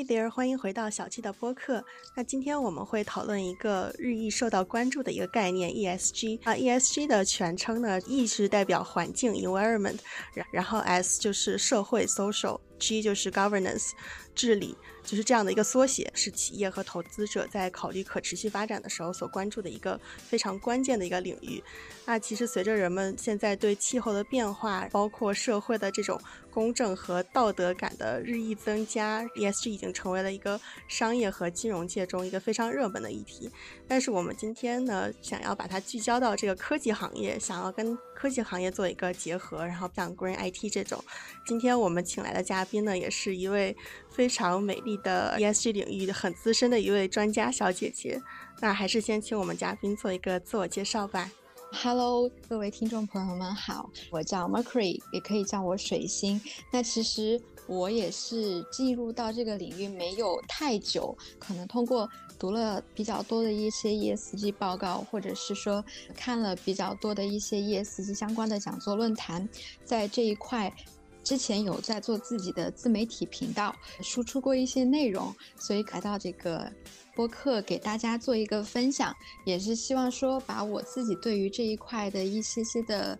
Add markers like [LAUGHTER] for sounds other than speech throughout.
Hey there，欢迎回到小七的播客。那今天我们会讨论一个日益受到关注的一个概念 ESG 啊，ESG 的全称呢，E 是代表环境 environment，然然后 S 就是社会 social，G 就是 governance 治理。就是这样的一个缩写，是企业和投资者在考虑可持续发展的时候所关注的一个非常关键的一个领域。那其实随着人们现在对气候的变化，包括社会的这种公正和道德感的日益增加，ESG 已经成为了一个商业和金融界中一个非常热门的议题。但是我们今天呢，想要把它聚焦到这个科技行业，想要跟科技行业做一个结合，然后像 Green IT 这种，今天我们请来的嘉宾呢，也是一位非常美丽的 ESG 领域很资深的一位专家小姐姐。那还是先请我们嘉宾做一个自我介绍吧。Hello，各位听众朋友们好，我叫 Mercury，也可以叫我水星。那其实我也是进入到这个领域没有太久，可能通过读了比较多的一些 ESG 报告，或者是说看了比较多的一些 ESG 相关的讲座论坛，在这一块之前有在做自己的自媒体频道，输出过一些内容，所以来到这个。播客给大家做一个分享，也是希望说把我自己对于这一块的一些些的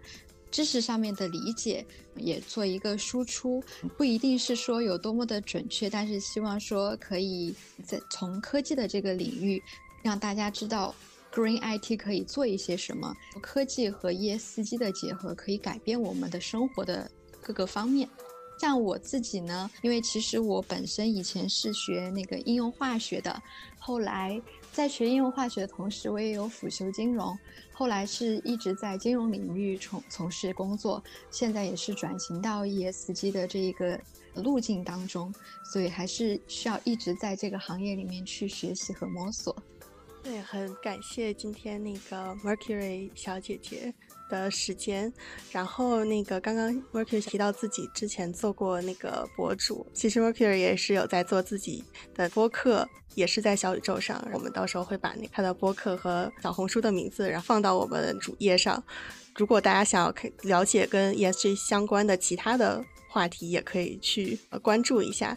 知识上面的理解也做一个输出，不一定是说有多么的准确，但是希望说可以在从科技的这个领域让大家知道 Green IT 可以做一些什么，科技和 ESG 的结合可以改变我们的生活的各个方面。像我自己呢，因为其实我本身以前是学那个应用化学的，后来在学应用化学的同时，我也有辅修金融，后来是一直在金融领域从从事工作，现在也是转型到 ESG 的这一个路径当中，所以还是需要一直在这个行业里面去学习和摸索。对，很感谢今天那个 Mercury 小姐姐。的时间，然后那个刚刚 Mercury 提到自己之前做过那个博主，其实 Mercury 也是有在做自己的播客，也是在小宇宙上。我们到时候会把那他的播客和小红书的名字，然后放到我们主页上。如果大家想要了解跟 ESG 相关的其他的话题，也可以去呃关注一下。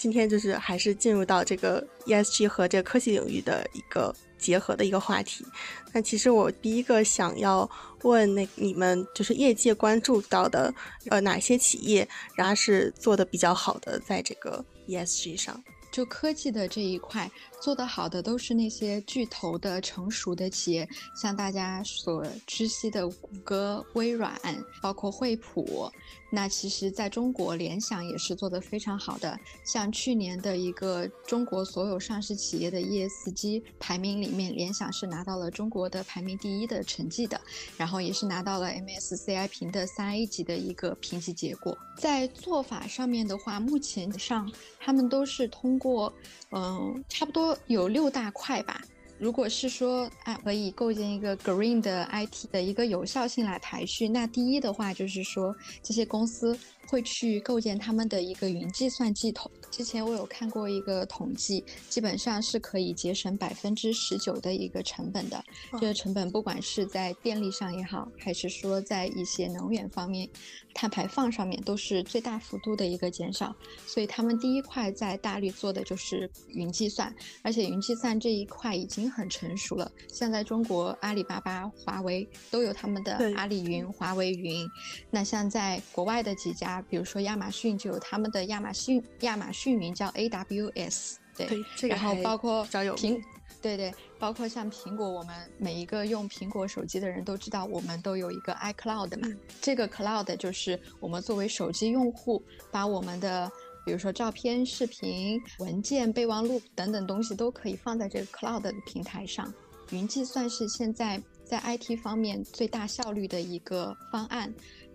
今天就是还是进入到这个 ESG 和这个科技领域的一个。结合的一个话题，那其实我第一个想要问那你们就是业界关注到的呃哪些企业，然后是做的比较好的在这个 ESG 上，就科技的这一块。做得好的都是那些巨头的成熟的企业，像大家所知悉的谷歌、微软，包括惠普。那其实在中国，联想也是做得非常好的。像去年的一个中国所有上市企业的 ESG 排名里面，联想是拿到了中国的排名第一的成绩的，然后也是拿到了 MSCI 评的三 A 级的一个评级结果。在做法上面的话，目前上他们都是通过，嗯，差不多。有六大块吧。如果是说啊，可以构建一个 green 的 IT 的一个有效性来排序，那第一的话就是说，这些公司会去构建他们的一个云计算系统。之前我有看过一个统计，基本上是可以节省百分之十九的一个成本的。这个成本不管是在电力上也好，还是说在一些能源方面。碳排放上面都是最大幅度的一个减少，所以他们第一块在大力做的就是云计算，而且云计算这一块已经很成熟了。像在中国，阿里巴巴、华为都有他们的阿里云、华为云。那像在国外的几家，比如说亚马逊就有他们的亚马逊亚马逊云叫 AWS，对，然后包括苹。对对，包括像苹果，我们每一个用苹果手机的人都知道，我们都有一个 iCloud 嘛。这个 Cloud 就是我们作为手机用户，把我们的比如说照片、视频、文件、备忘录等等东西都可以放在这个 Cloud 的平台上。云计算是现在在 IT 方面最大效率的一个方案。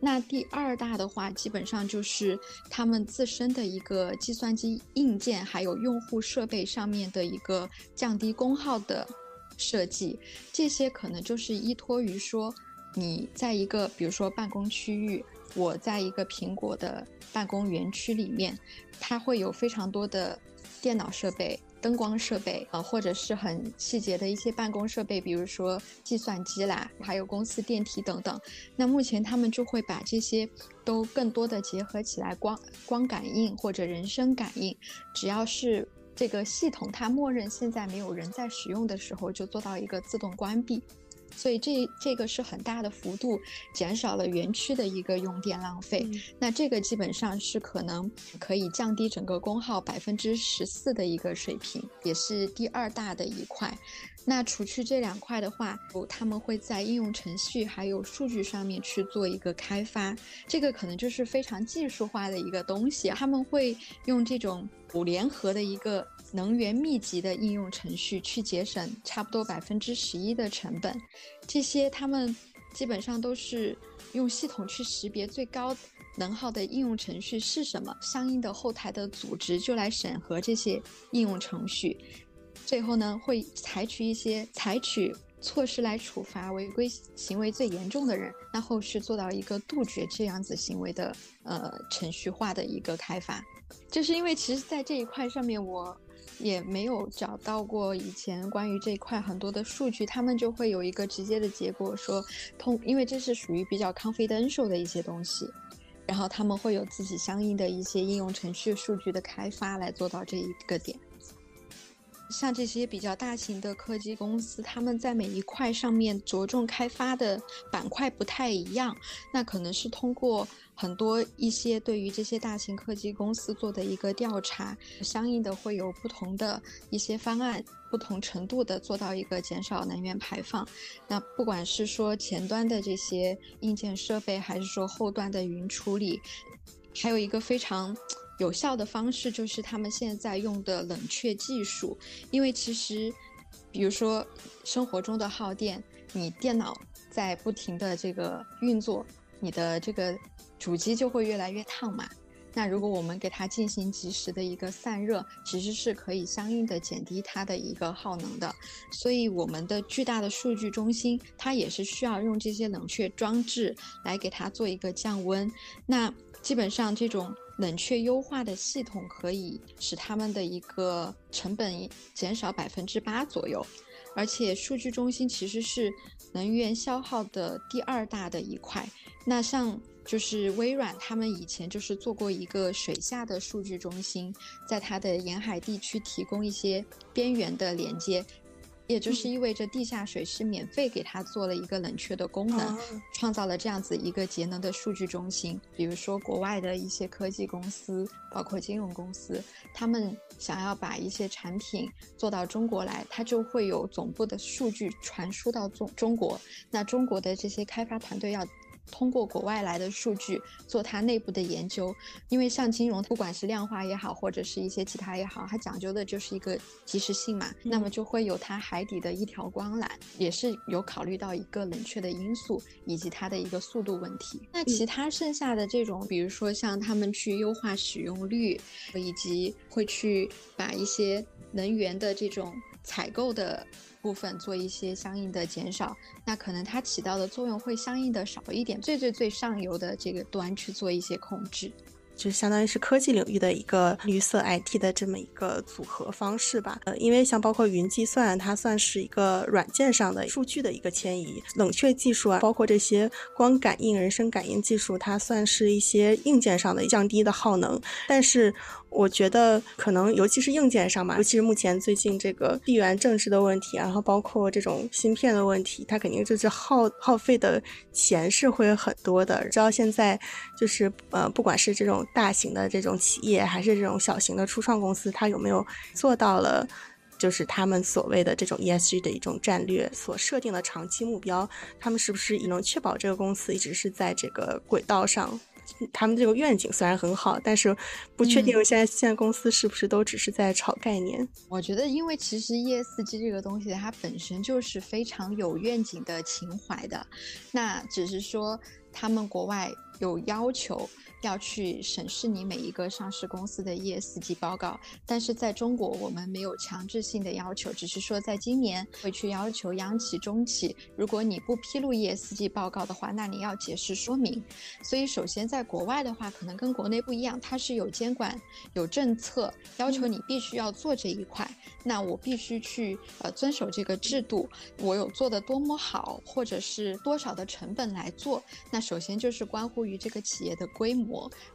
那第二大的话，基本上就是他们自身的一个计算机硬件，还有用户设备上面的一个降低功耗的设计。这些可能就是依托于说，你在一个比如说办公区域，我在一个苹果的办公园区里面，它会有非常多的电脑设备，灯光设备啊，或者是很细节的一些办公设备，比如说计算机啦，还有公司电梯等等。那目前他们就会把这些都更多的结合起来，光光感应或者人声感应，只要是这个系统它默认现在没有人在使用的时候，就做到一个自动关闭。所以这这个是很大的幅度减少了园区的一个用电浪费，那这个基本上是可能可以降低整个功耗百分之十四的一个水平，也是第二大的一块。那除去这两块的话，他们会在应用程序还有数据上面去做一个开发，这个可能就是非常技术化的一个东西。他们会用这种五联合的一个能源密集的应用程序去节省差不多百分之十一的成本。这些他们基本上都是用系统去识别最高能耗的应用程序是什么，相应的后台的组织就来审核这些应用程序。最后呢，会采取一些采取措施来处罚违规行为最严重的人，那后续做到一个杜绝这样子行为的呃程序化的一个开发，就是因为其实，在这一块上面，我也没有找到过以前关于这一块很多的数据，他们就会有一个直接的结果说，通，因为这是属于比较 confidential 的一些东西，然后他们会有自己相应的一些应用程序数据的开发来做到这一个点。像这些比较大型的科技公司，他们在每一块上面着重开发的板块不太一样，那可能是通过很多一些对于这些大型科技公司做的一个调查，相应的会有不同的一些方案，不同程度的做到一个减少能源排放。那不管是说前端的这些硬件设备，还是说后端的云处理，还有一个非常。有效的方式就是他们现在用的冷却技术，因为其实，比如说生活中的耗电，你电脑在不停的这个运作，你的这个主机就会越来越烫嘛。那如果我们给它进行及时的一个散热，其实是可以相应的减低它的一个耗能的。所以我们的巨大的数据中心，它也是需要用这些冷却装置来给它做一个降温。那基本上这种冷却优化的系统可以使他们的一个成本减少百分之八左右，而且数据中心其实是能源消耗的第二大的一块。那像。就是微软，他们以前就是做过一个水下的数据中心，在它的沿海地区提供一些边缘的连接，也就是意味着地下水是免费给它做了一个冷却的功能，创造了这样子一个节能的数据中心。比如说国外的一些科技公司，包括金融公司，他们想要把一些产品做到中国来，它就会有总部的数据传输到中中国，那中国的这些开发团队要。通过国外来的数据做它内部的研究，因为像金融，不管是量化也好，或者是一些其他也好，它讲究的就是一个及时性嘛，那么就会有它海底的一条光缆，也是有考虑到一个冷却的因素以及它的一个速度问题。那其他剩下的这种，比如说像他们去优化使用率，以及会去把一些能源的这种采购的。部分做一些相应的减少，那可能它起到的作用会相应的少一点。最最最上游的这个端去做一些控制。就相当于是科技领域的一个绿色 IT 的这么一个组合方式吧。呃，因为像包括云计算，它算是一个软件上的数据的一个迁移；冷却技术啊，包括这些光感应、人声感应技术，它算是一些硬件上的降低的耗能。但是我觉得可能尤其是硬件上吧，尤其是目前最近这个地缘政治的问题，然后包括这种芯片的问题，它肯定就是耗耗费的钱是会很多的。知道现在就是呃，不管是这种。大型的这种企业还是这种小型的初创公司，它有没有做到了，就是他们所谓的这种 ESG 的一种战略所设定的长期目标？他们是不是也能确保这个公司一直是在这个轨道上？他们这个愿景虽然很好，但是不确定现在现在公司是不是都只是在炒概念？我觉得，因为其实 ESG 这个东西，它本身就是非常有愿景的情怀的，那只是说。他们国外有要求。要去审视你每一个上市公司的 ESG 报告，但是在中国我们没有强制性的要求，只是说在今年会去要求央企、中企，如果你不披露 ESG 报告的话，那你要解释说明。所以首先在国外的话，可能跟国内不一样，它是有监管、有政策要求你必须要做这一块，那我必须去呃遵守这个制度，我有做的多么好，或者是多少的成本来做，那首先就是关乎于这个企业的规模。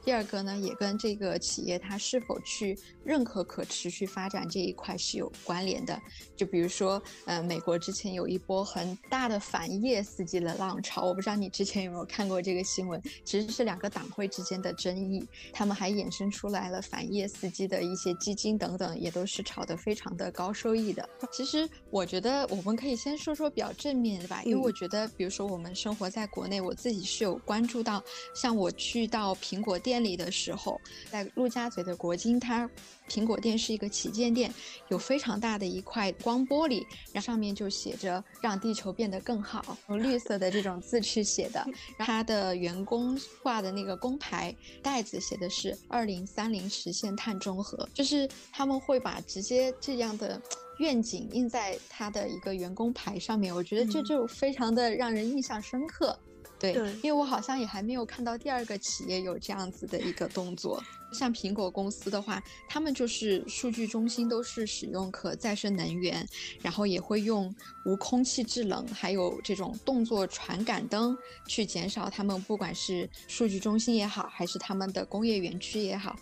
第二个呢，也跟这个企业它是否去认可可持续发展这一块是有关联的。就比如说，呃，美国之前有一波很大的反业司机的浪潮，我不知道你之前有没有看过这个新闻。其实是两个党会之间的争议，他们还衍生出来了反业司机的一些基金等等，也都是炒得非常的高收益的。其实我觉得我们可以先说说比较正面的吧，因为我觉得，比如说我们生活在国内，我自己是有关注到，像我去到。苹果店里的时候，在陆家嘴的国金，它苹果店是一个旗舰店，有非常大的一块光玻璃，然后上面就写着“让地球变得更好”，用绿色的这种字去写的。[LAUGHS] 它的员工挂的那个工牌袋子写的是“二零三零实现碳中和”，就是他们会把直接这样的愿景印在他的一个员工牌上面，我觉得这就非常的让人印象深刻。对，因为我好像也还没有看到第二个企业有这样子的一个动作。像苹果公司的话，他们就是数据中心都是使用可再生能源，然后也会用无空气制冷，还有这种动作传感灯去减少他们不管是数据中心也好，还是他们的工业园区也好。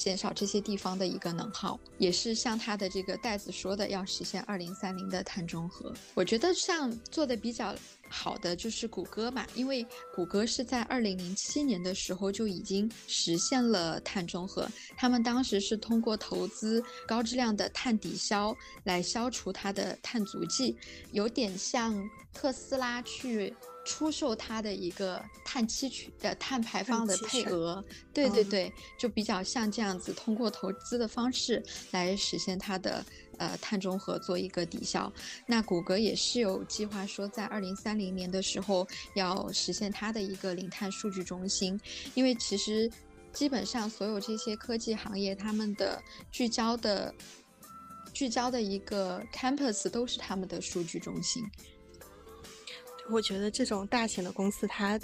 减少这些地方的一个能耗，也是像它的这个袋子说的，要实现二零三零的碳中和。我觉得像做的比较好的就是谷歌吧，因为谷歌是在二零零七年的时候就已经实现了碳中和，他们当时是通过投资高质量的碳抵消来消除它的碳足迹，有点像特斯拉去。出售它的一个碳期权的碳排放的配额，对对对，就比较像这样子，通过投资的方式来实现它的呃碳中和做一个抵消。那谷歌也是有计划说，在二零三零年的时候要实现它的一个零碳数据中心，因为其实基本上所有这些科技行业，他们的聚焦的聚焦的一个 campus 都是他们的数据中心。我觉得这种大型的公司，它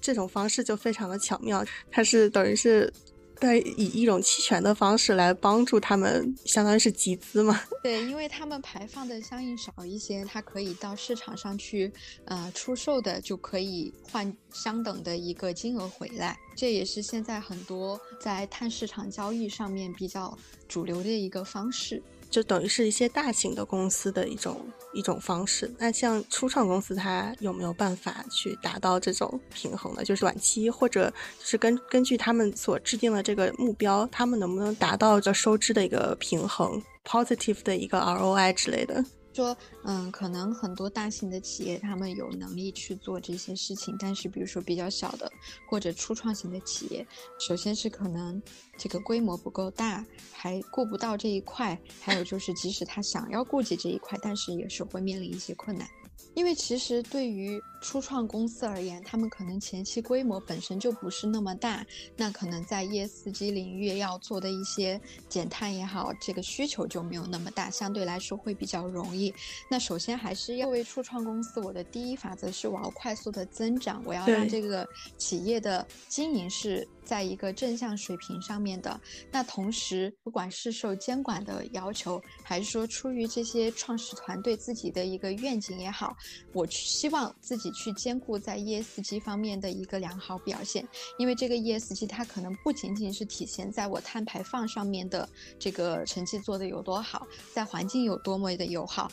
这种方式就非常的巧妙，它是等于是在以一种期权的方式来帮助他们，相当于是集资嘛。对，因为他们排放的相应少一些，它可以到市场上去，呃，出售的就可以换相等的一个金额回来。这也是现在很多在碳市场交易上面比较主流的一个方式。就等于是一些大型的公司的一种一种方式。那像初创公司，它有没有办法去达到这种平衡呢？就是短期或者就是根根据他们所制定的这个目标，他们能不能达到这收支的一个平衡，positive 的一个 ROI 之类的？说，嗯，可能很多大型的企业他们有能力去做这些事情，但是比如说比较小的或者初创型的企业，首先是可能这个规模不够大，还顾不到这一块；还有就是，即使他想要顾及这一块，但是也是会面临一些困难。因为其实对于初创公司而言，他们可能前期规模本身就不是那么大，那可能在 ESG 领域要做的一些减碳也好，这个需求就没有那么大，相对来说会比较容易。那首先还是要为初创公司，我的第一法则是我要快速的增长，我要让这个企业的经营是。在一个正向水平上面的，那同时，不管是受监管的要求，还是说出于这些创始团队自己的一个愿景也好，我希望自己去兼顾在 ESG 方面的一个良好表现，因为这个 ESG 它可能不仅仅是体现在我碳排放上面的这个成绩做得有多好，在环境有多么的友好，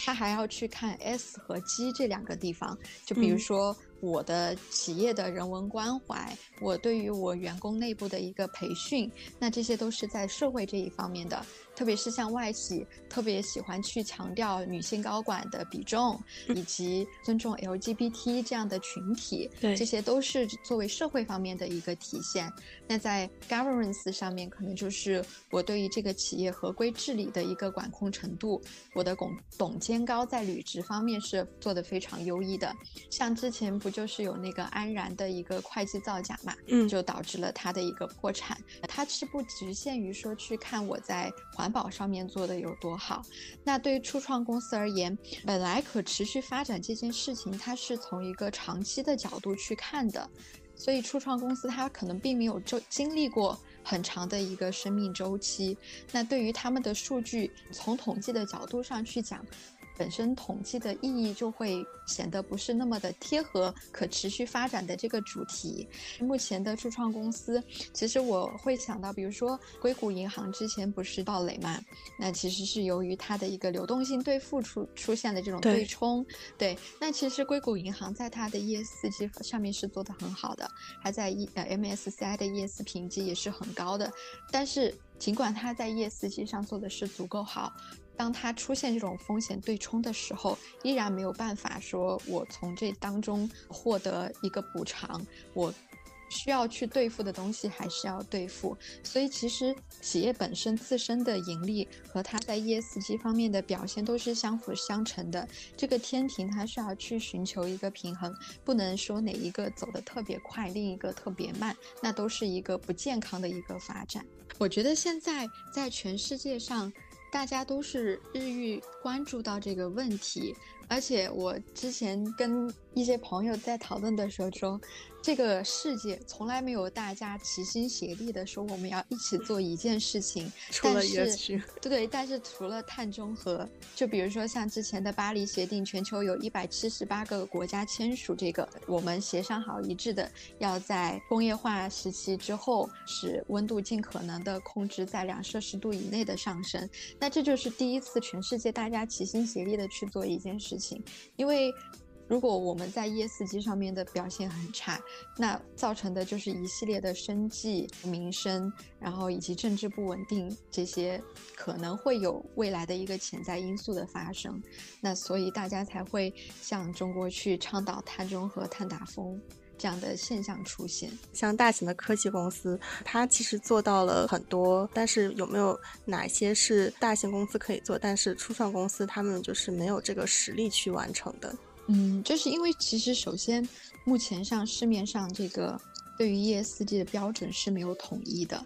他还要去看 S 和 G 这两个地方，就比如说。我的企业的人文关怀，我对于我员工内部的一个培训，那这些都是在社会这一方面的。特别是像外企，特别喜欢去强调女性高管的比重，以及尊重 LGBT 这样的群体，对，这些都是作为社会方面的一个体现。那在 governance 上面，可能就是我对于这个企业合规治理的一个管控程度，我的董董监高在履职方面是做的非常优异的。像之前不。就是有那个安然的一个会计造假嘛，嗯，就导致了他的一个破产。它是不局限于说去看我在环保上面做的有多好。那对于初创公司而言，本来可持续发展这件事情，它是从一个长期的角度去看的，所以初创公司它可能并没有就经历过很长的一个生命周期。那对于他们的数据，从统计的角度上去讲。本身统计的意义就会显得不是那么的贴合可持续发展的这个主题。目前的初创公司，其实我会想到，比如说硅谷银行之前不是暴雷嘛？那其实是由于它的一个流动性兑付出出现了这种对冲。对，那其实硅谷银行在它的 ESG 上面是做的很好的，它在 E 呃 MSCI 的 ES 评级也是很高的。但是尽管它在 ESG 上做的是足够好。当它出现这种风险对冲的时候，依然没有办法说，我从这当中获得一个补偿，我需要去对付的东西还是要对付。所以，其实企业本身自身的盈利和它在 ESG 方面的表现都是相辅相成的。这个天平它需要去寻求一个平衡，不能说哪一个走得特别快，另一个特别慢，那都是一个不健康的一个发展。我觉得现在在全世界上。大家都是日益关注到这个问题，而且我之前跟一些朋友在讨论的时候说。这个世界从来没有大家齐心协力的说我们要一起做一件事情，[LAUGHS] 但是对对，但是除了碳中和，就比如说像之前的巴黎协定，全球有一百七十八个国家签署这个，我们协商好一致的，要在工业化时期之后，使温度尽可能的控制在两摄氏度以内的上升。那这就是第一次全世界大家齐心协力的去做一件事情，因为。如果我们在 ESG 上面的表现很差，那造成的就是一系列的生计、民生，然后以及政治不稳定这些可能会有未来的一个潜在因素的发生。那所以大家才会向中国去倡导碳中和、碳达峰这样的现象出现。像大型的科技公司，它其实做到了很多，但是有没有哪些是大型公司可以做，但是初创公司他们就是没有这个实力去完成的？嗯，就是因为其实首先，目前上市面上这个对于 ESG 的标准是没有统一的，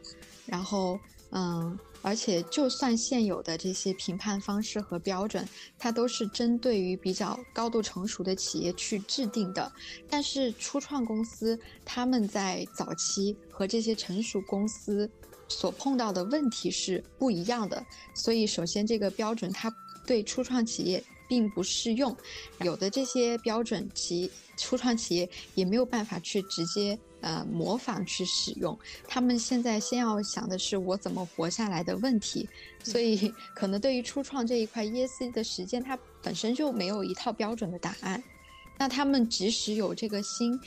然后嗯，而且就算现有的这些评判方式和标准，它都是针对于比较高度成熟的企业去制定的，但是初创公司他们在早期和这些成熟公司所碰到的问题是不一样的，所以首先这个标准它对初创企业。并不适用，有的这些标准，其初创企业也没有办法去直接呃模仿去使用。他们现在先要想的是我怎么活下来的问题，所以可能对于初创这一块 ESG 的实践，它本身就没有一套标准的答案。那他们即使有这个心。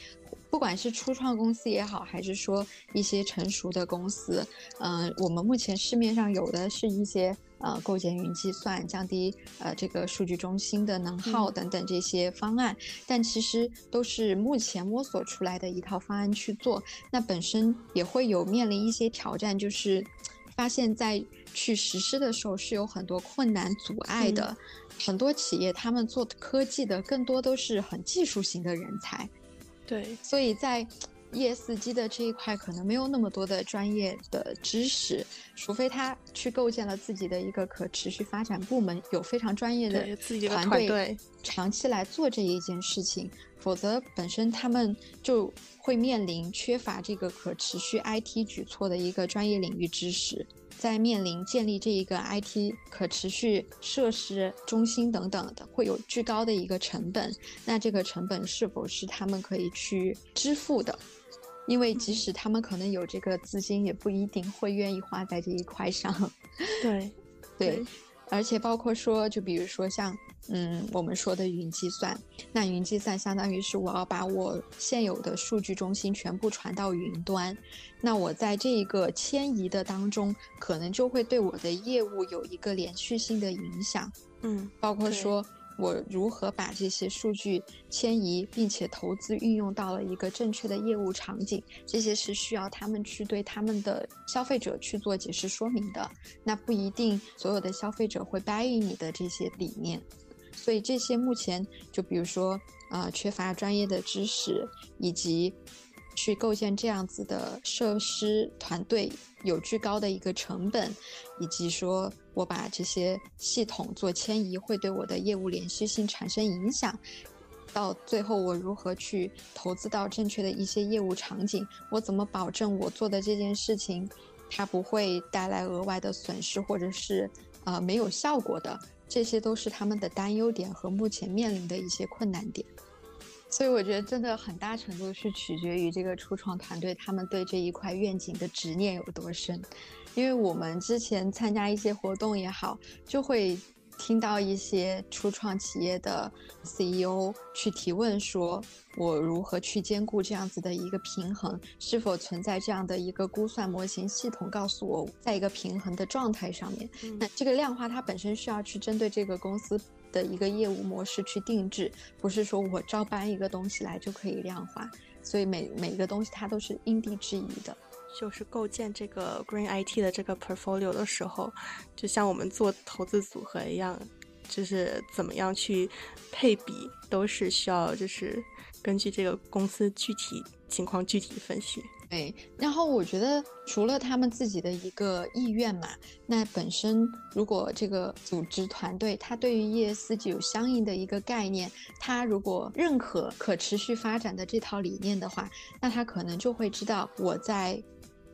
不管是初创公司也好，还是说一些成熟的公司，嗯，我们目前市面上有的是一些呃构建云计算、降低呃这个数据中心的能耗等等这些方案，但其实都是目前摸索出来的一套方案去做，那本身也会有面临一些挑战，就是发现在去实施的时候是有很多困难阻碍的，很多企业他们做科技的更多都是很技术型的人才。对，所以在 ESG 的这一块可能没有那么多的专业的知识，除非他去构建了自己的一个可持续发展部门，有非常专业的团队长期来做这一件事情，否则本身他们就会面临缺乏这个可持续 IT 举措的一个专业领域知识。在面临建立这一个 IT 可持续设施中心等等的，会有巨高的一个成本。那这个成本是否是他们可以去支付的？因为即使他们可能有这个资金，也不一定会愿意花在这一块上。[LAUGHS] 对，对。而且包括说，就比如说像，嗯，我们说的云计算，那云计算相当于是我要把我现有的数据中心全部传到云端，那我在这一个迁移的当中，可能就会对我的业务有一个连续性的影响，嗯，包括说。我如何把这些数据迁移，并且投资运用到了一个正确的业务场景？这些是需要他们去对他们的消费者去做解释说明的。那不一定所有的消费者会答应你的这些理念。所以这些目前就比如说呃缺乏专业的知识，以及去构建这样子的设施团队有巨高的一个成本，以及说我把这些系统做迁移会对我的业务连续性产生影响。到最后，我如何去投资到正确的一些业务场景？我怎么保证我做的这件事情，它不会带来额外的损失，或者是呃没有效果的？这些都是他们的担忧点和目前面临的一些困难点。所以我觉得，真的很大程度是取决于这个初创团队他们对这一块愿景的执念有多深。因为我们之前参加一些活动也好，就会。听到一些初创企业的 CEO 去提问说：“我如何去兼顾这样子的一个平衡？是否存在这样的一个估算模型系统，告诉我在一个平衡的状态上面？那这个量化它本身需要去针对这个公司的一个业务模式去定制，不是说我照搬一个东西来就可以量化。所以每每一个东西它都是因地制宜的。”就是构建这个 Green IT 的这个 portfolio 的时候，就像我们做投资组合一样，就是怎么样去配比，都是需要就是根据这个公司具体情况具体分析。对，然后我觉得除了他们自己的一个意愿嘛，那本身如果这个组织团队他对于 ESG 有相应的一个概念，他如果认可可持续发展的这套理念的话，那他可能就会知道我在。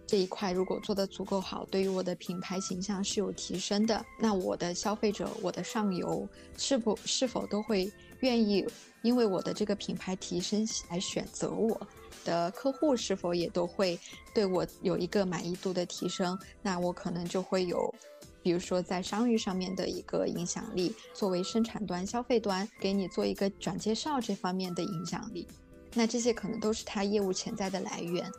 这一块如果做得足够好，对于我的品牌形象是有提升的，那我的消费者、我的上游是否是否都会愿意因为我的这个品牌提升来选择我的客户，是否也都会对我有一个满意度的提升？那我可能就会有，比如说在商誉上面的一个影响力，作为生产端、消费端给你做一个转介绍这方面的影响力，那这些可能都是他业务潜在的来源。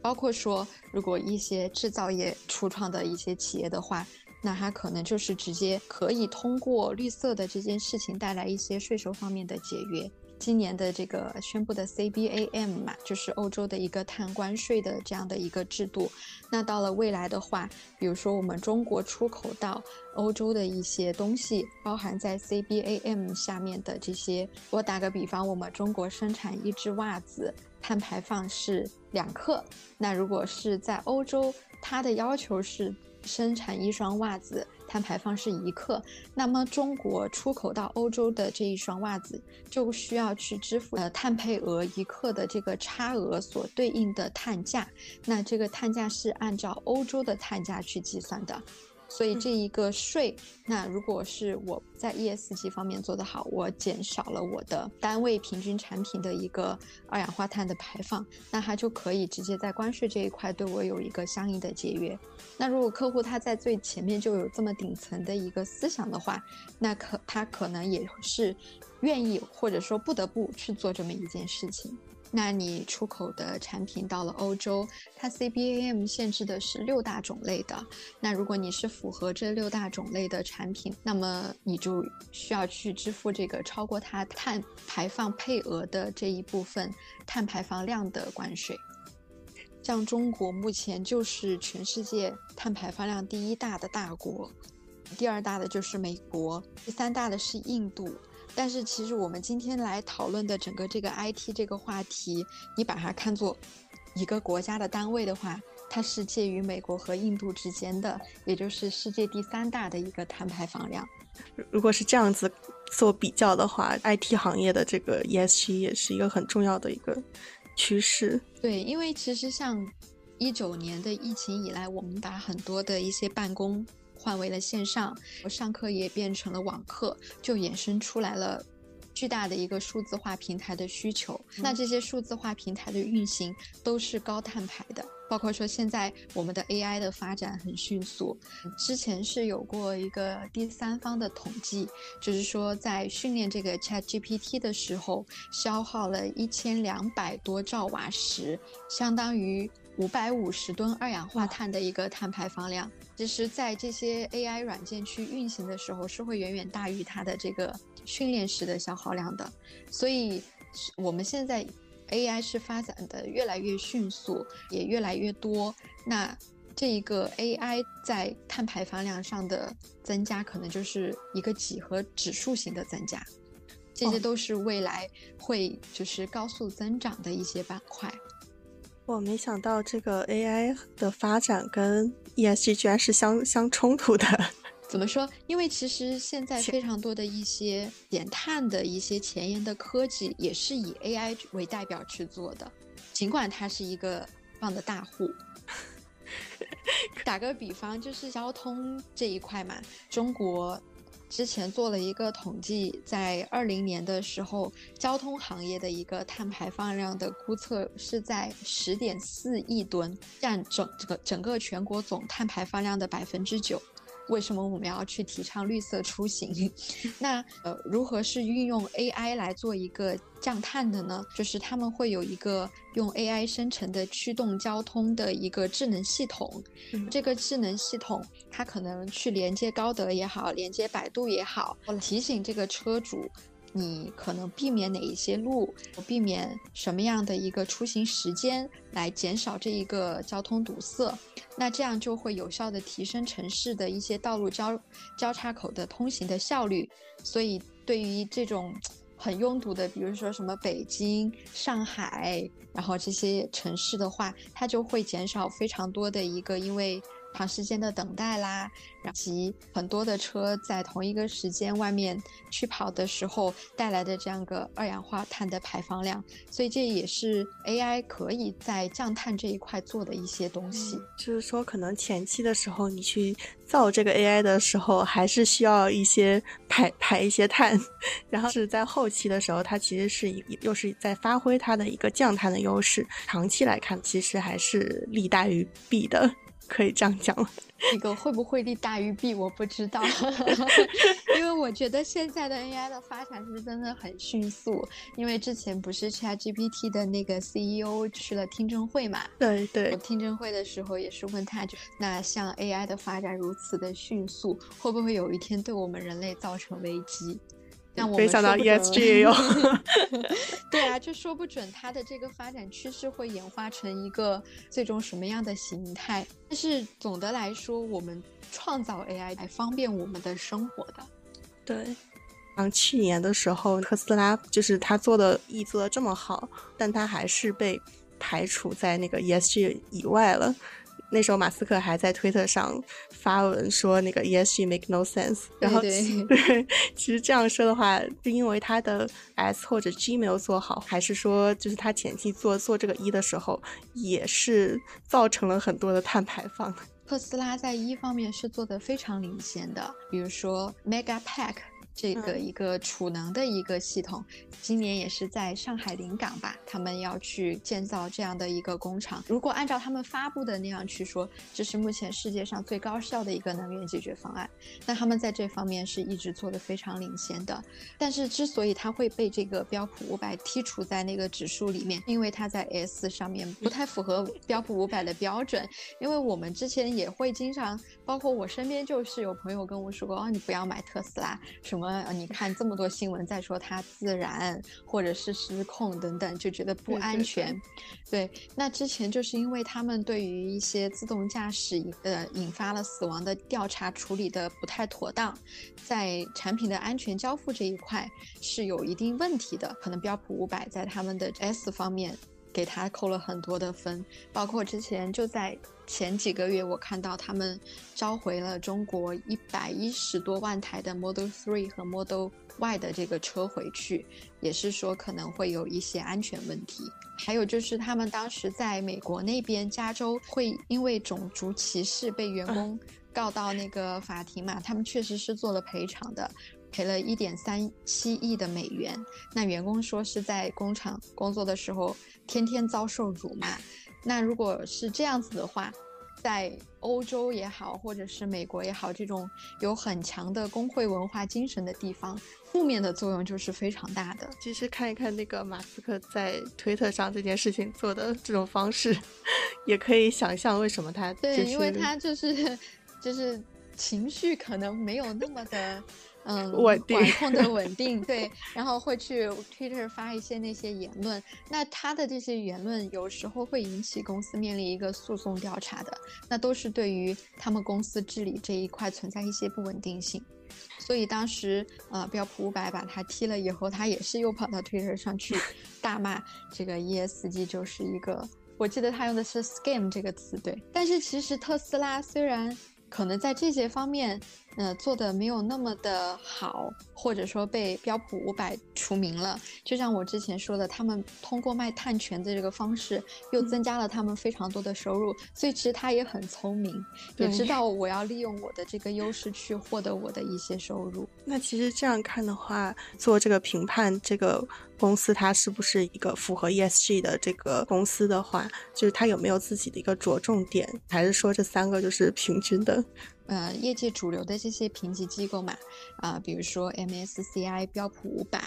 包括说，如果一些制造业初创的一些企业的话，那它可能就是直接可以通过绿色的这件事情带来一些税收方面的节约。今年的这个宣布的 CBAM 嘛，就是欧洲的一个碳关税的这样的一个制度。那到了未来的话，比如说我们中国出口到欧洲的一些东西，包含在 CBAM 下面的这些，我打个比方，我们中国生产一只袜子。碳排放是两克，那如果是在欧洲，它的要求是生产一双袜子，碳排放是一克，那么中国出口到欧洲的这一双袜子就需要去支付呃碳配额一克的这个差额所对应的碳价，那这个碳价是按照欧洲的碳价去计算的。所以这一个税，那如果是我在 ESG 方面做得好，我减少了我的单位平均产品的一个二氧化碳的排放，那它就可以直接在关税这一块对我有一个相应的节约。那如果客户他在最前面就有这么顶层的一个思想的话，那可他可能也是愿意或者说不得不去做这么一件事情。那你出口的产品到了欧洲，它 CBAM 限制的是六大种类的。那如果你是符合这六大种类的产品，那么你就需要去支付这个超过它碳排放配额的这一部分碳排放量的关税。像中国目前就是全世界碳排放量第一大的大国，第二大的就是美国，第三大的是印度。但是其实我们今天来讨论的整个这个 IT 这个话题，你把它看作一个国家的单位的话，它是介于美国和印度之间的，也就是世界第三大的一个碳排放量。如果是这样子做比较的话，IT 行业的这个 ESG 也是一个很重要的一个趋势。对，因为其实像一九年的疫情以来，我们把很多的一些办公。换为了线上，上课也变成了网课，就衍生出来了巨大的一个数字化平台的需求。那这些数字化平台的运行都是高碳排的，包括说现在我们的 AI 的发展很迅速。之前是有过一个第三方的统计，就是说在训练这个 ChatGPT 的时候，消耗了一千两百多兆瓦时，相当于五百五十吨二氧化碳的一个碳排放量。其实，在这些 AI 软件去运行的时候，是会远远大于它的这个训练时的消耗量的。所以，我们现在 AI 是发展的越来越迅速，也越来越多。那这一个 AI 在碳排放量上的增加，可能就是一个几何指数型的增加，这些都是未来会就是高速增长的一些板块。我没想到这个 AI 的发展跟 ESG 居然是相相冲突的。[LAUGHS] 怎么说？因为其实现在非常多的一些减碳的一些前沿的科技，也是以 AI 为代表去做的，尽管它是一个放的大户。[LAUGHS] 打个比方，就是交通这一块嘛，中国之前做了一个统计，在二零年的时候，交通行业的一个碳排放量的估测是在十点四亿吨，占整这个整个全国总碳排放量的百分之九。为什么我们要去提倡绿色出行？[LAUGHS] 那呃，如何是运用 AI 来做一个降碳的呢？就是他们会有一个用 AI 生成的驱动交通的一个智能系统。这个智能系统它可能去连接高德也好，连接百度也好，提醒这个车主。你可能避免哪一些路，避免什么样的一个出行时间，来减少这一个交通堵塞，那这样就会有效的提升城市的一些道路交交叉口的通行的效率。所以，对于这种很拥堵的，比如说什么北京、上海，然后这些城市的话，它就会减少非常多的一个因为。长时间的等待啦，以及很多的车在同一个时间外面去跑的时候带来的这样个二氧化碳的排放量，所以这也是 AI 可以在降碳这一块做的一些东西。就是说，可能前期的时候你去造这个 AI 的时候，还是需要一些排排一些碳，[LAUGHS] 然后是在后期的时候，它其实是一又是在发挥它的一个降碳的优势。长期来看，其实还是利大于弊的。可以这样讲了，[LAUGHS] 这个会不会利大于弊，我不知道，[LAUGHS] 因为我觉得现在的 AI 的发展是真的很迅速。因为之前不是 ChatGPT 的那个 CEO 去了听证会嘛？对对。听证会的时候也是问他，就那像 AI 的发展如此的迅速，会不会有一天对我们人类造成危机？没想到 ESG 也有，[LAUGHS] [LAUGHS] 对啊，就说不准它的这个发展趋势会演化成一个最终什么样的形态。但是总的来说，我们创造 AI 来方便我们的生活的。对，像去年的时候，特斯拉就是他做的 E 做的这么好，但他还是被排除在那个 ESG 以外了。那时候马斯克还在推特上发文说那个 ESG make no sense，然后 [LAUGHS] 对，其实这样说的话，是因为他的 S 或者 G 没有做好，还是说就是他前期做做这个一的时候，也是造成了很多的碳排放？特斯拉在一方面是做的非常领先的，比如说 Megapack。这个一个储能的一个系统，今年也是在上海临港吧，他们要去建造这样的一个工厂。如果按照他们发布的那样去说，这是目前世界上最高效的一个能源解决方案，那他们在这方面是一直做的非常领先的。但是之所以它会被这个标普五百剔除在那个指数里面，因为它在 S 上面不太符合标普五百的标准。因为我们之前也会经常，包括我身边就是有朋友跟我说过，哦，你不要买特斯拉，什么。么？你看这么多新闻在说它自燃或者是失控等等，就觉得不安全。对，那之前就是因为他们对于一些自动驾驶呃引发了死亡的调查处理的不太妥当，在产品的安全交付这一块是有一定问题的。可能标普五百在他们的 S 方面给他扣了很多的分，包括之前就在。前几个月，我看到他们召回了中国一百一十多万台的 Model Three 和 Model Y 的这个车回去，也是说可能会有一些安全问题。还有就是他们当时在美国那边，加州会因为种族歧视被员工告到那个法庭嘛，他们确实是做了赔偿的，赔了一点三七亿的美元。那员工说是在工厂工作的时候天天遭受辱骂。那如果是这样子的话，在欧洲也好，或者是美国也好，这种有很强的工会文化精神的地方，负面的作用就是非常大的。其实看一看那个马斯克在推特上这件事情做的这种方式，[LAUGHS] 也可以想象为什么他对，因为他就是就是情绪可能没有那么的。嗯，稳定管控的稳定，[LAUGHS] 对，然后会去 Twitter 发一些那些言论，那他的这些言论有时候会引起公司面临一个诉讼调查的，那都是对于他们公司治理这一块存在一些不稳定性，所以当时呃标普五百把他踢了以后，他也是又跑到 Twitter 上去 [LAUGHS] 大骂这个 ESG 就是一个，我记得他用的是 scam 这个词，对，但是其实特斯拉虽然可能在这些方面。呃，做的没有那么的好，或者说被标普五百除名了。就像我之前说的，他们通过卖碳权的这个方式，又增加了他们非常多的收入。所以其实他也很聪明，也知 [LAUGHS] 道我要利用我的这个优势去获得我的一些收入。那其实这样看的话，做这个评判，这个公司它是不是一个符合 ESG 的这个公司的话，就是它有没有自己的一个着重点，还是说这三个就是平均的？呃，业界主流的这些评级机构嘛，啊，比如说 MSCI 标普五百。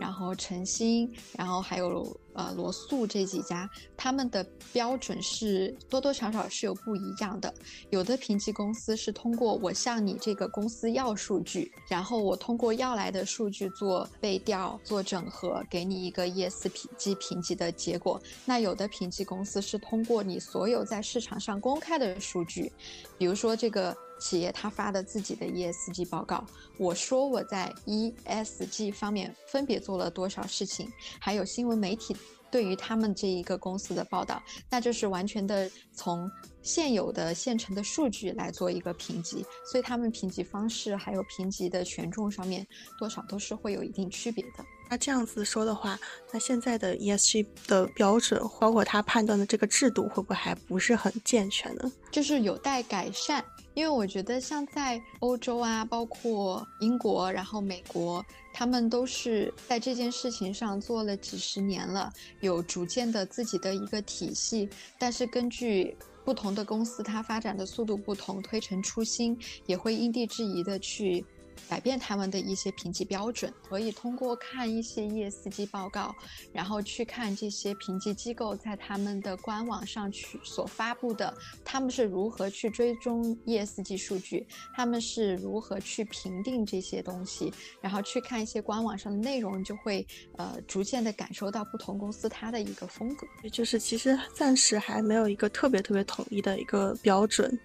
然后晨星，然后还有呃罗素这几家，他们的标准是多多少少是有不一样的。有的评级公司是通过我向你这个公司要数据，然后我通过要来的数据做背调、做整合，给你一个 ESG 评级的结果。那有的评级公司是通过你所有在市场上公开的数据，比如说这个。企业他发的自己的 ESG 报告，我说我在 ESG 方面分别做了多少事情，还有新闻媒体对于他们这一个公司的报道，那就是完全的从现有的现成的数据来做一个评级，所以他们评级方式还有评级的权重上面多少都是会有一定区别的。那这样子说的话，那现在的 ESG 的标准，包括他判断的这个制度，会不会还不是很健全呢？就是有待改善。因为我觉得，像在欧洲啊，包括英国，然后美国，他们都是在这件事情上做了几十年了，有逐渐的自己的一个体系。但是根据不同的公司，它发展的速度不同，推陈出新，也会因地制宜的去。改变他们的一些评级标准，可以通过看一些 ESG 报告，然后去看这些评级机构在他们的官网上去所发布的，他们是如何去追踪 ESG 数据，他们是如何去评定这些东西，然后去看一些官网上的内容，就会呃逐渐的感受到不同公司它的一个风格。就是其实暂时还没有一个特别特别统一的一个标准。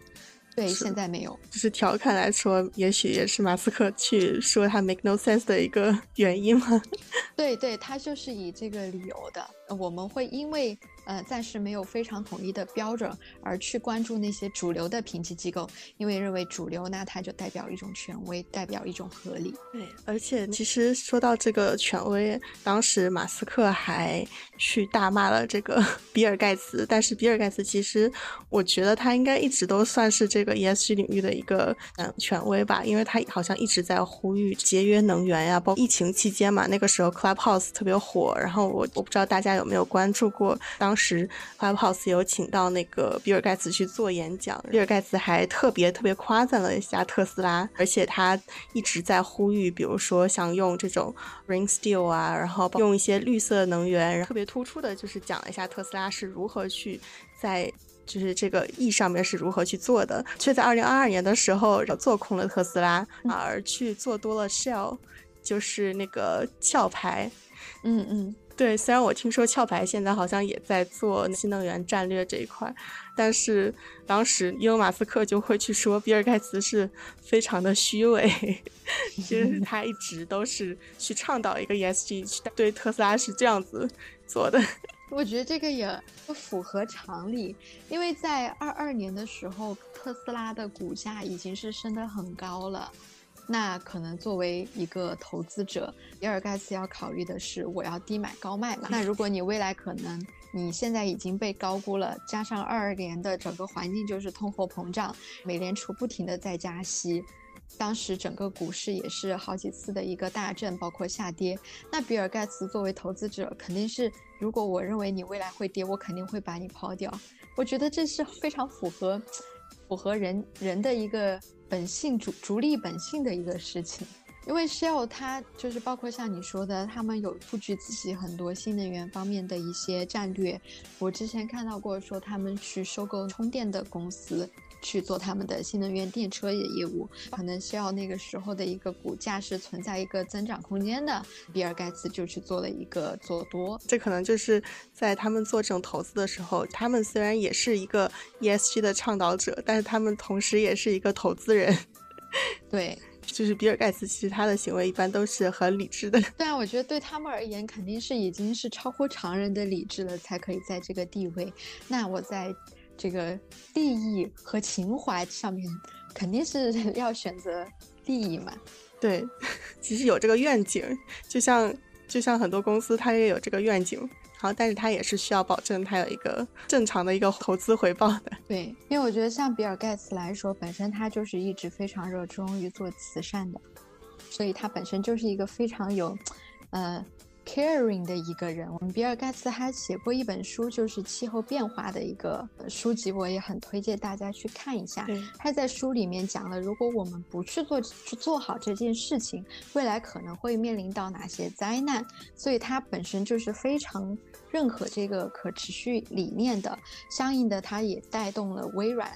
对，现在没有，就是调侃来说，也许也是马斯克去说他 make no sense 的一个原因吗？[LAUGHS] 对，对他就是以这个理由的。我们会因为呃暂时没有非常统一的标准而去关注那些主流的评级机构，因为认为主流那它就代表一种权威，代表一种合理。对，而且其实说到这个权威，当时马斯克还去大骂了这个 [LAUGHS] 比尔盖茨，但是比尔盖茨其实我觉得他应该一直都算是这个 ESG 领域的一个嗯权威吧，因为他好像一直在呼吁节约能源呀，包括疫情期间嘛，那个时候 Clubhouse 特别火，然后我我不知道大家有。有没有关注过？当时 Clubhouse 有请到那个比尔盖茨去做演讲，比尔盖茨还特别特别夸赞了一下特斯拉，而且他一直在呼吁，比如说像用这种 Green Steel 啊，然后用一些绿色能源，特别突出的就是讲了一下特斯拉是如何去在就是这个 E 上面是如何去做的，却在二零二二年的时候做空了特斯拉，而去做多了 Shell，就是那个壳牌，嗯嗯。对，虽然我听说壳牌现在好像也在做新能源战略这一块，但是当时伊隆马斯克就会去说比尔盖茨是非常的虚伪，其 [LAUGHS] 实他一直都是去倡导一个 ESG，去对特斯拉是这样子做的。[LAUGHS] 我觉得这个也不符合常理，因为在二二年的时候，特斯拉的股价已经是升得很高了。那可能作为一个投资者，比尔盖茨要考虑的是，我要低买高卖嘛。那如果你未来可能你现在已经被高估了，加上二二年的整个环境就是通货膨胀，美联储不停的在加息，当时整个股市也是好几次的一个大震，包括下跌。那比尔盖茨作为投资者，肯定是如果我认为你未来会跌，我肯定会把你抛掉。我觉得这是非常符合符合人人的一个。本性逐逐利本性的一个事情，因为 Shell 它就是包括像你说的，他们有布局自己很多新能源方面的一些战略。我之前看到过说他们去收购充电的公司。去做他们的新能源电车的业务，可能需要那个时候的一个股价是存在一个增长空间的。比尔盖茨就去做了一个做多，这可能就是在他们做这种投资的时候，他们虽然也是一个 ESG 的倡导者，但是他们同时也是一个投资人。[LAUGHS] 对，就是比尔盖茨，其实他的行为一般都是很理智的。[LAUGHS] 对啊，我觉得对他们而言，肯定是已经是超乎常人的理智了，才可以在这个地位。那我在。这个利益和情怀上面，肯定是 [LAUGHS] 要选择利益嘛。对，[LAUGHS] 其实有这个愿景，就像就像很多公司，它也有这个愿景，然后，但是它也是需要保证它有一个正常的一个投资回报的。[LAUGHS] 对，因为我觉得像比尔盖茨来说，本身他就是一直非常热衷于做慈善的，所以他本身就是一个非常有，呃。Caring 的一个人，我们比尔盖茨还写过一本书，就是气候变化的一个书籍，我也很推荐大家去看一下。他在书里面讲了，如果我们不去做去做好这件事情，未来可能会面临到哪些灾难。所以他本身就是非常认可这个可持续理念的，相应的，他也带动了微软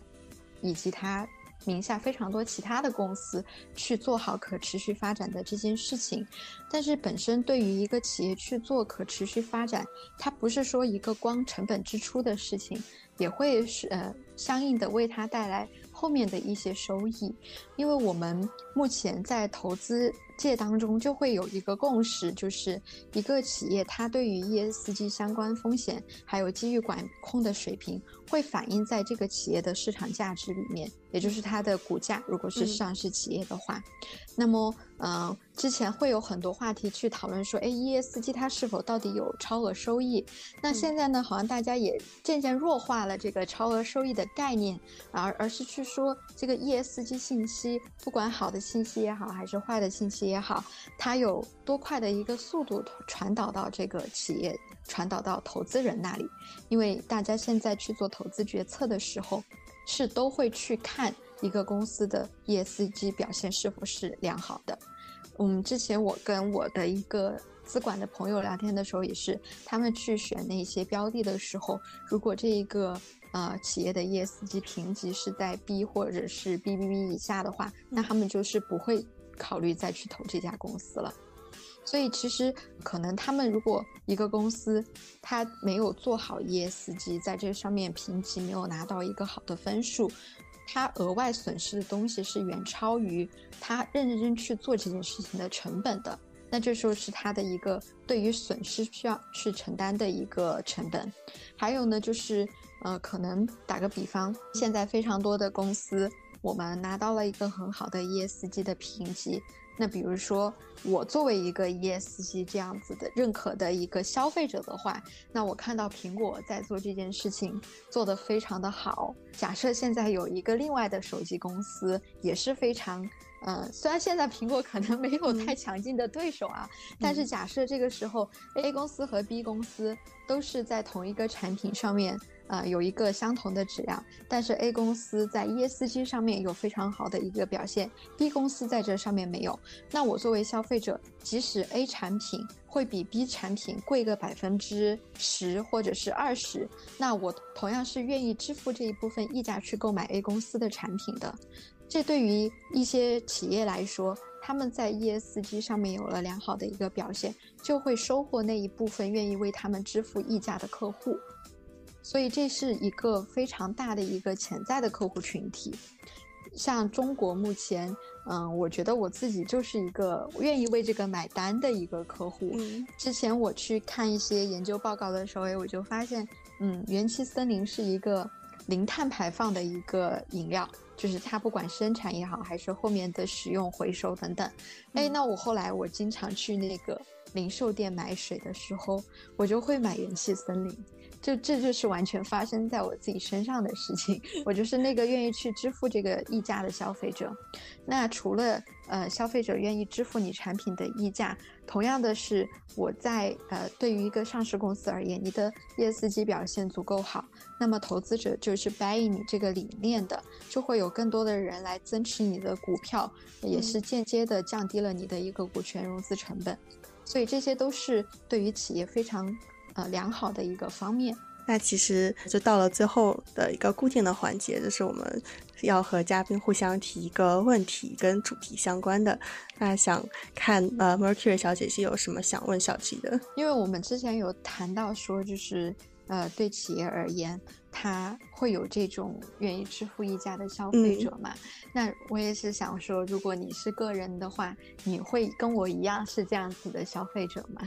以及他。名下非常多其他的公司去做好可持续发展的这件事情，但是本身对于一个企业去做可持续发展，它不是说一个光成本支出的事情，也会是呃相应的为它带来后面的一些收益，因为我们目前在投资。界当中就会有一个共识，就是一个企业它对于 ESG 相关风险还有机遇管控的水平，会反映在这个企业的市场价值里面，也就是它的股价。如果是上市企业的话，那么。嗯，之前会有很多话题去讨论说，哎，ESG 它是否到底有超额收益？那现在呢，好像大家也渐渐弱化了这个超额收益的概念，而而是去说这个 ESG 信息，不管好的信息也好，还是坏的信息也好，它有多快的一个速度传导到这个企业，传导到投资人那里？因为大家现在去做投资决策的时候，是都会去看。一个公司的 ESG 表现是否是良好的？嗯，之前我跟我的一个资管的朋友聊天的时候，也是他们去选那些标的的时候，如果这一个呃企业的 ESG 评级是在 B 或者是 BBB 以下的话，那他们就是不会考虑再去投这家公司了。所以其实可能他们如果一个公司它没有做好 ESG，在这上面评级没有拿到一个好的分数。他额外损失的东西是远超于他认真去做这件事情的成本的，那这时候是他的一个对于损失需要去承担的一个成本。还有呢，就是呃，可能打个比方，现在非常多的公司，我们拿到了一个很好的 ESG 的评级。那比如说，我作为一个 ESG 这样子的认可的一个消费者的话，那我看到苹果在做这件事情做得非常的好。假设现在有一个另外的手机公司也是非常，呃，虽然现在苹果可能没有太强劲的对手啊，但是假设这个时候 A 公司和 B 公司都是在同一个产品上面。啊，有一个相同的质量，但是 A 公司在 ESG 上面有非常好的一个表现，B 公司在这上面没有。那我作为消费者，即使 A 产品会比 B 产品贵个百分之十或者是二十，那我同样是愿意支付这一部分溢价去购买 A 公司的产品的。这对于一些企业来说，他们在 ESG 上面有了良好的一个表现，就会收获那一部分愿意为他们支付溢价的客户。所以这是一个非常大的一个潜在的客户群体，像中国目前，嗯，我觉得我自己就是一个愿意为这个买单的一个客户。之前我去看一些研究报告的时候，我就发现，嗯，元气森林是一个零碳排放的一个饮料，就是它不管生产也好，还是后面的使用、回收等等。哎，那我后来我经常去那个零售店买水的时候，我就会买元气森林。就这就是完全发生在我自己身上的事情，[LAUGHS] 我就是那个愿意去支付这个溢价的消费者。那除了呃消费者愿意支付你产品的溢价。同样的是，我在呃对于一个上市公司而言，你的 ESG 表现足够好，那么投资者就是 buy 你这个理念的，就会有更多的人来增持你的股票，也是间接的降低了你的一个股权融资成本。所以这些都是对于企业非常呃良好的一个方面。那其实就到了最后的一个固定的环节，就是我们要和嘉宾互相提一个问题，跟主题相关的。那想看呃，Mercury 小姐是有什么想问小 G 的？因为我们之前有谈到说，就是呃，对企业而言，他会有这种愿意支付溢价的消费者嘛？那我也是想说，如果你是个人的话，你会跟我一样是这样子的消费者吗？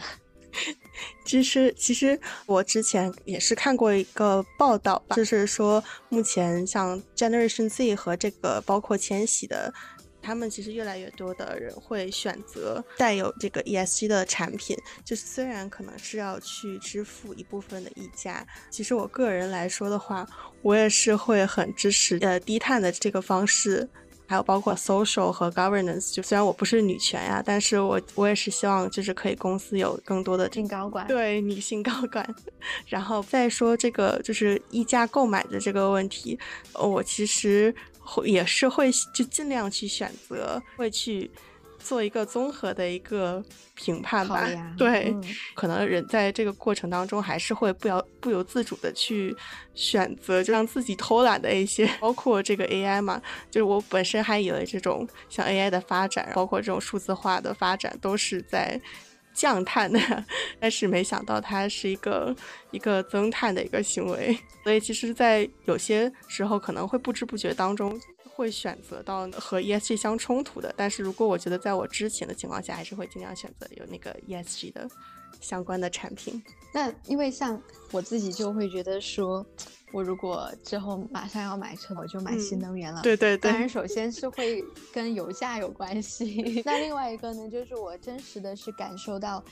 [LAUGHS] 其实，其实我之前也是看过一个报道吧，就是说目前像 Generation Z 和这个包括千禧的，他们其实越来越多的人会选择带有这个 ESG 的产品，就是虽然可能是要去支付一部分的溢价，其实我个人来说的话，我也是会很支持呃低碳的这个方式。还有包括 social 和 governance，就虽然我不是女权呀，但是我我也是希望就是可以公司有更多的女高管，对女性高管。[LAUGHS] 然后再说这个就是溢价购买的这个问题，我其实会也是会就尽量去选择会去。做一个综合的一个评判吧，对，可能人在这个过程当中还是会不由不由自主的去选择，就让自己偷懒的一些，包括这个 AI 嘛，就是我本身还以为这种像 AI 的发展，包括这种数字化的发展都是在降碳的，但是没想到它是一个一个增碳的一个行为，所以其实，在有些时候可能会不知不觉当中。会选择到和 ESG 相冲突的，但是如果我觉得在我之前的情况下，还是会尽量选择有那个 ESG 的相关的产品。那因为像我自己就会觉得说，我如果之后马上要买车，我就买新能源了。对对对。当然，首先是会跟油价有关系。[LAUGHS] 那另外一个呢，就是我真实的是感受到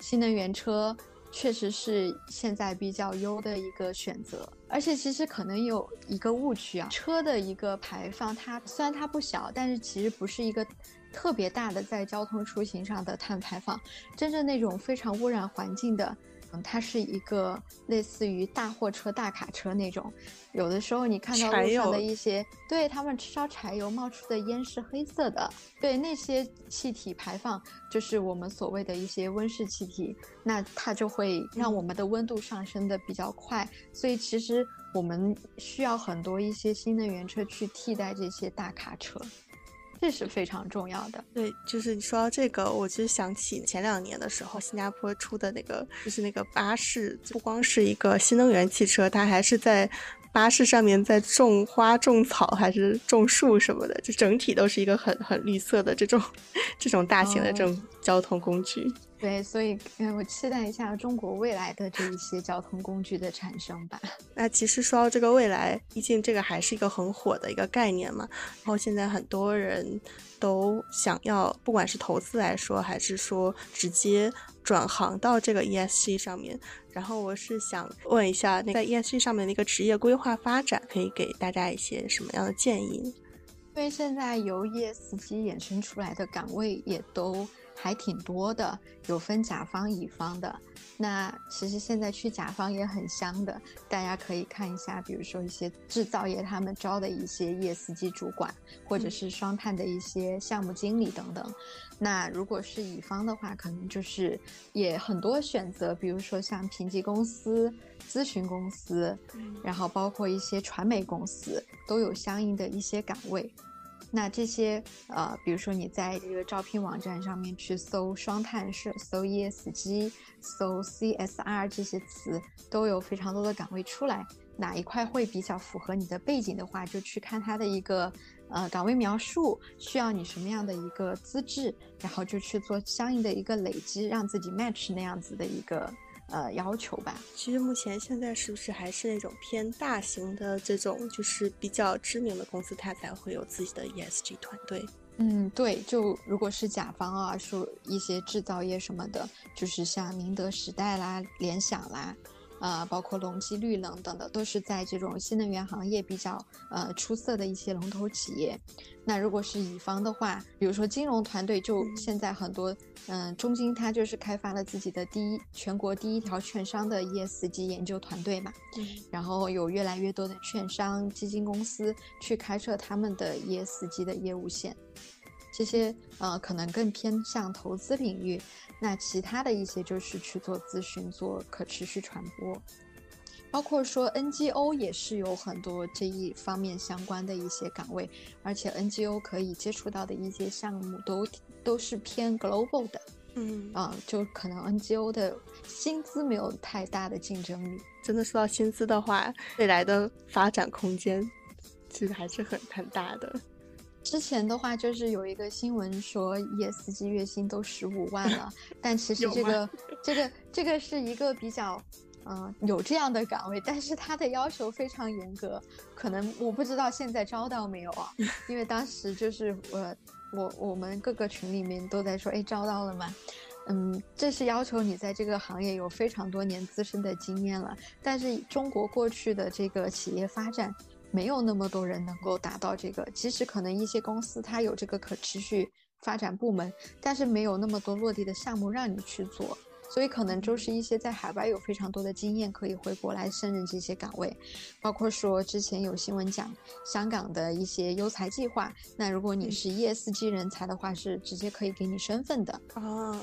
新能源车。确实是现在比较优的一个选择，而且其实可能有一个误区啊，车的一个排放，它虽然它不小，但是其实不是一个特别大的在交通出行上的碳排放，真正那种非常污染环境的。嗯，它是一个类似于大货车、大卡车那种，有的时候你看到路上的一些，对他们烧柴油冒出的烟是黑色的，对那些气体排放就是我们所谓的一些温室气体，那它就会让我们的温度上升的比较快，所以其实我们需要很多一些新能源车去替代这些大卡车。这是非常重要的。对，就是你说到这个，我就想起前两年的时候，新加坡出的那个，就是那个巴士，不光是一个新能源汽车，它还是在巴士上面在种花、种草，还是种树什么的，就整体都是一个很很绿色的这种 [LAUGHS] 这种大型的这种交通工具。对，所以嗯，我期待一下中国未来的这一些交通工具的产生吧。[LAUGHS] 那其实说到这个未来，毕竟这个还是一个很火的一个概念嘛。然后现在很多人都想要，不管是投资来说，还是说直接转行到这个 ESG 上面。然后我是想问一下，那在 ESG 上面的一个职业规划发展，可以给大家一些什么样的建议？因为现在由 ESG 衍生出来的岗位也都。还挺多的，有分甲方乙方的。那其实现在去甲方也很香的，大家可以看一下，比如说一些制造业他们招的一些夜司机主管，或者是双碳的一些项目经理等等。那如果是乙方的话，可能就是也很多选择，比如说像评级公司、咨询公司，然后包括一些传媒公司，都有相应的一些岗位。那这些呃，比如说你在这个招聘网站上面去搜双碳是搜 ESG、搜 CSR 这些词，都有非常多的岗位出来。哪一块会比较符合你的背景的话，就去看它的一个呃岗位描述，需要你什么样的一个资质，然后就去做相应的一个累积，让自己 match 那样子的一个。呃，要求吧。其实目前现在是不是还是那种偏大型的这种，就是比较知名的公司，它才会有自己的 ESG 团队？嗯，对。就如果是甲方啊，说一些制造业什么的，就是像宁德时代啦、联想啦，呃，包括隆基、绿能等等，都是在这种新能源行业比较呃出色的一些龙头企业。那如果是乙方的话，比如说金融团队，就现在很多，嗯，中金它就是开发了自己的第一全国第一条券商的 ESG 研究团队嘛，然后有越来越多的券商、基金公司去开设他们的 ESG 的业务线，这些呃可能更偏向投资领域。那其他的一些就是去做咨询、做可持续传播，包括说 NGO 也是有很多这一方面相关的一些岗位，而且 NGO 可以接触到的一些项目都都是偏 global 的，嗯啊，就可能 NGO 的薪资没有太大的竞争力。真的说到薪资的话，未来的发展空间其实还是很很大的。之前的话就是有一个新闻说，ESG 月薪都十五万了，[LAUGHS] 但其实这个这个这个是一个比较，嗯，有这样的岗位，但是他的要求非常严格，可能我不知道现在招到没有啊？[LAUGHS] 因为当时就是我我我们各个群里面都在说，哎，招到了吗？嗯，这是要求你在这个行业有非常多年资深的经验了，但是中国过去的这个企业发展。没有那么多人能够达到这个，即使可能一些公司它有这个可持续发展部门，但是没有那么多落地的项目让你去做，所以可能就是一些在海外有非常多的经验可以回国来胜任这些岗位，包括说之前有新闻讲香港的一些优才计划，那如果你是 ESG 人才的话，是直接可以给你身份的啊，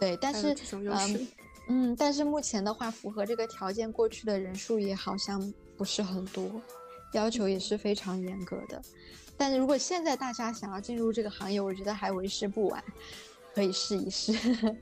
对，但是嗯嗯，但是目前的话，符合这个条件过去的人数也好像不是很多。要求也是非常严格的，但是如果现在大家想要进入这个行业，我觉得还为时不晚，可以试一试。[LAUGHS]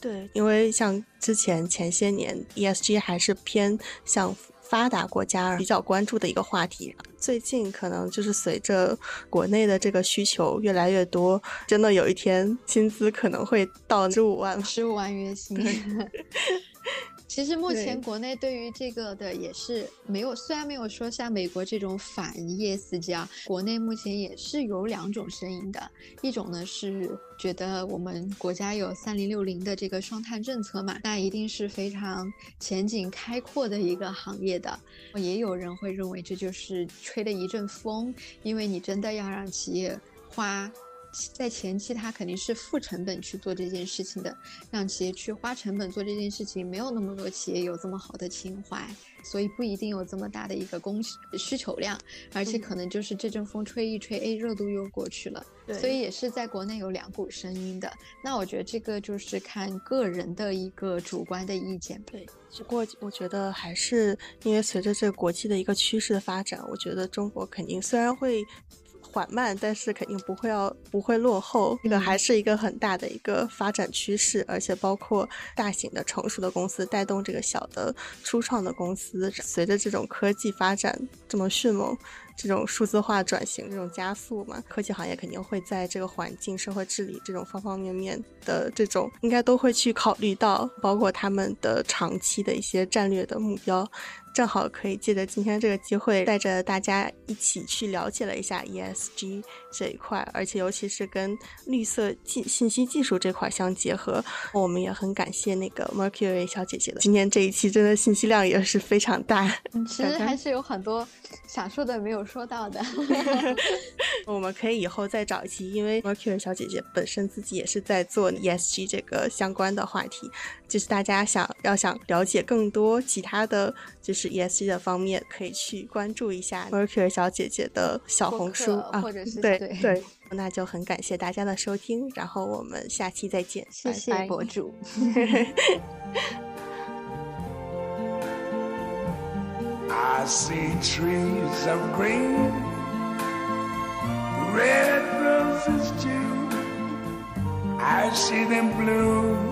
对，因为像之前前些年，ESG 还是偏向发达国家比较关注的一个话题。最近可能就是随着国内的这个需求越来越多，真的有一天薪资可能会到十五万，十五万月薪。[LAUGHS] 其实目前国内对于这个的也是没有，虽然没有说像美国这种反 ESG 啊，国内目前也是有两种声音的。一种呢是觉得我们国家有三零六零的这个双碳政策嘛，那一定是非常前景开阔的一个行业的。也有人会认为这就是吹了一阵风，因为你真的要让企业花。在前期，他肯定是付成本去做这件事情的，让企业去花成本做这件事情，没有那么多企业有这么好的情怀，所以不一定有这么大的一个供需求量，而且可能就是这阵风吹一吹，哎，热度又过去了。所以也是在国内有两股声音的。那我觉得这个就是看个人的一个主观的意见。对，不过我觉得还是因为随着这个国际的一个趋势的发展，我觉得中国肯定虽然会。缓慢，但是肯定不会要不会落后，这个还是一个很大的一个发展趋势，而且包括大型的成熟的公司带动这个小的初创的公司，随着这种科技发展这么迅猛。这种数字化转型这种加速嘛，科技行业肯定会在这个环境、社会治理这种方方面面的这种，应该都会去考虑到，包括他们的长期的一些战略的目标。正好可以借着今天这个机会，带着大家一起去了解了一下 ESG 这一块，而且尤其是跟绿色技信息技术这块相结合。我们也很感谢那个 Mercury 小姐姐的，今天这一期真的信息量也是非常大。其实还是有很多想说的没有。说到的，[LAUGHS] 我们可以以后再找一期，因为 Mercury 小姐姐本身自己也是在做 ESG 这个相关的话题，就是大家想要想了解更多其他的就是 ESG 的方面，可以去关注一下 Mercury 小姐姐的小红书啊，或者是对对，那就很感谢大家的收听，然后我们下期再见，谢谢博主。[LAUGHS] I see trees of green, red roses too. I see them bloom